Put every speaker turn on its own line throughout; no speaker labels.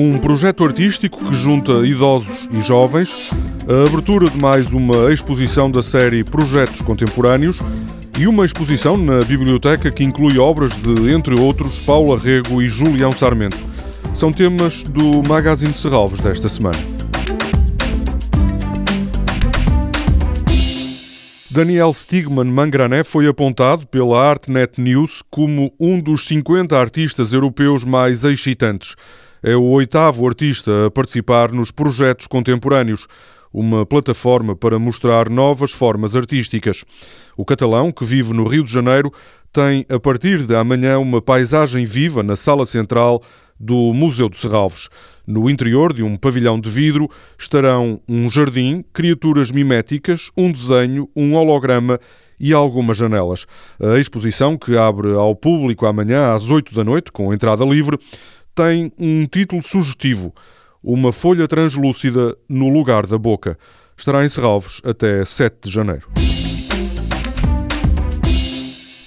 um projeto artístico que junta idosos e jovens, a abertura de mais uma exposição da série Projetos Contemporâneos e uma exposição na biblioteca que inclui obras de, entre outros, Paula Rego e Julião Sarmento. São temas do Magazine de Serralves desta semana. Daniel Stigman Mangrané foi apontado pela ArtNet News como um dos 50 artistas europeus mais excitantes. É o oitavo artista a participar nos projetos contemporâneos, uma plataforma para mostrar novas formas artísticas. O catalão, que vive no Rio de Janeiro, tem a partir de amanhã uma paisagem viva na sala central do Museu de Serralves. No interior de um pavilhão de vidro estarão um jardim, criaturas miméticas, um desenho, um holograma e algumas janelas. A exposição, que abre ao público amanhã às 8 da noite, com entrada livre, tem um título sugestivo: Uma folha translúcida no lugar da boca. Estará em Serralves até 7 de janeiro.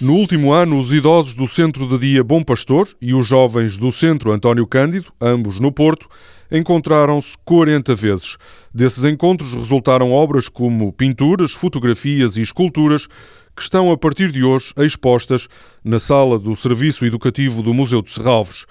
No último ano, os idosos do Centro de Dia Bom Pastor e os jovens do Centro António Cândido, ambos no Porto, encontraram-se 40 vezes. Desses encontros resultaram obras como pinturas, fotografias e esculturas que estão a partir de hoje expostas na sala do Serviço Educativo do Museu de Serralves.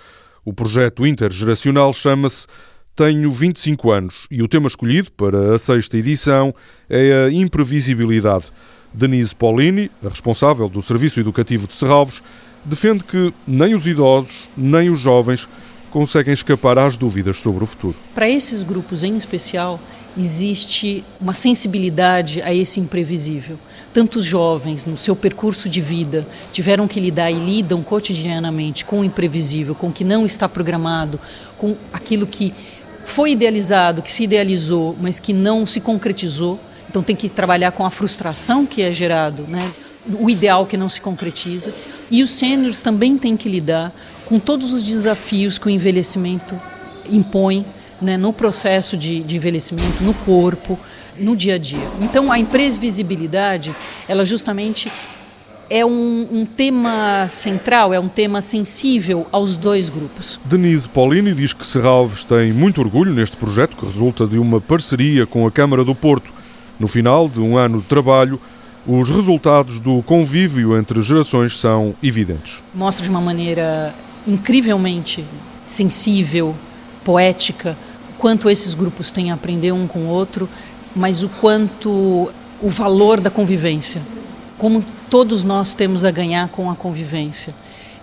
O projeto intergeracional chama-se Tenho 25 anos e o tema escolhido para a sexta edição é a imprevisibilidade. Denise Paulini, a responsável do Serviço Educativo de Serralves, defende que nem os idosos nem os jovens conseguem escapar às dúvidas sobre o futuro.
Para esses grupos em especial, existe uma sensibilidade a esse imprevisível. Tantos jovens, no seu percurso de vida, tiveram que lidar e lidam cotidianamente com o imprevisível, com o que não está programado, com aquilo que foi idealizado, que se idealizou, mas que não se concretizou. Então tem que trabalhar com a frustração que é gerado, né? o ideal que não se concretiza. E os sêniores também têm que lidar com todos os desafios que o envelhecimento impõe né, no processo de, de, envelhecimento, no corpo, no dia a dia. Então a imprevisibilidade, ela justamente é um, um, tema central, é um tema sensível aos dois grupos.
Denise Paulini diz que Serralves tem muito orgulho neste projeto que resulta de uma parceria com a Câmara do Porto no final de um ano de trabalho, os resultados do convívio entre gerações são evidentes.
Mostra de uma maneira incrivelmente sensível, poética, quanto esses grupos têm a aprender um com o outro, mas o quanto o valor da convivência, como todos nós temos a ganhar com a convivência.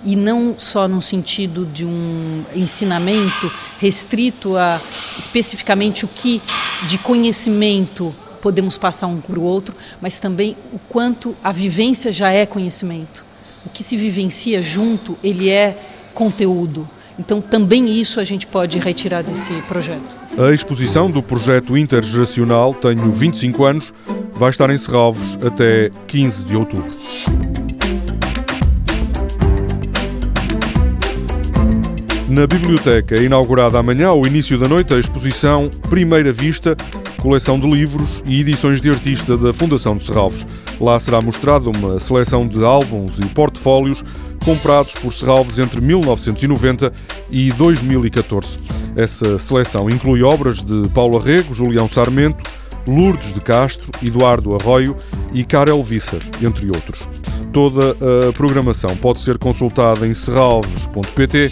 E não só no sentido de um ensinamento restrito a especificamente o que de conhecimento podemos passar um para o outro, mas também o quanto a vivência já é conhecimento. O que se vivencia junto, ele é conteúdo. Então, também isso a gente pode retirar desse projeto.
A exposição do projeto intergeracional Tenho 25 anos vai estar em Serralves até 15 de outubro. Na biblioteca inaugurada amanhã, ao início da noite, a exposição Primeira Vista coleção de livros e edições de artista da Fundação de Serralves. Lá será mostrada uma seleção de álbuns e portfólios comprados por Serralves entre 1990 e 2014. Essa seleção inclui obras de Paula Rego, Julião Sarmento, Lourdes de Castro, Eduardo Arroio e Karel Visser, entre outros. Toda a programação pode ser consultada em serralves.pt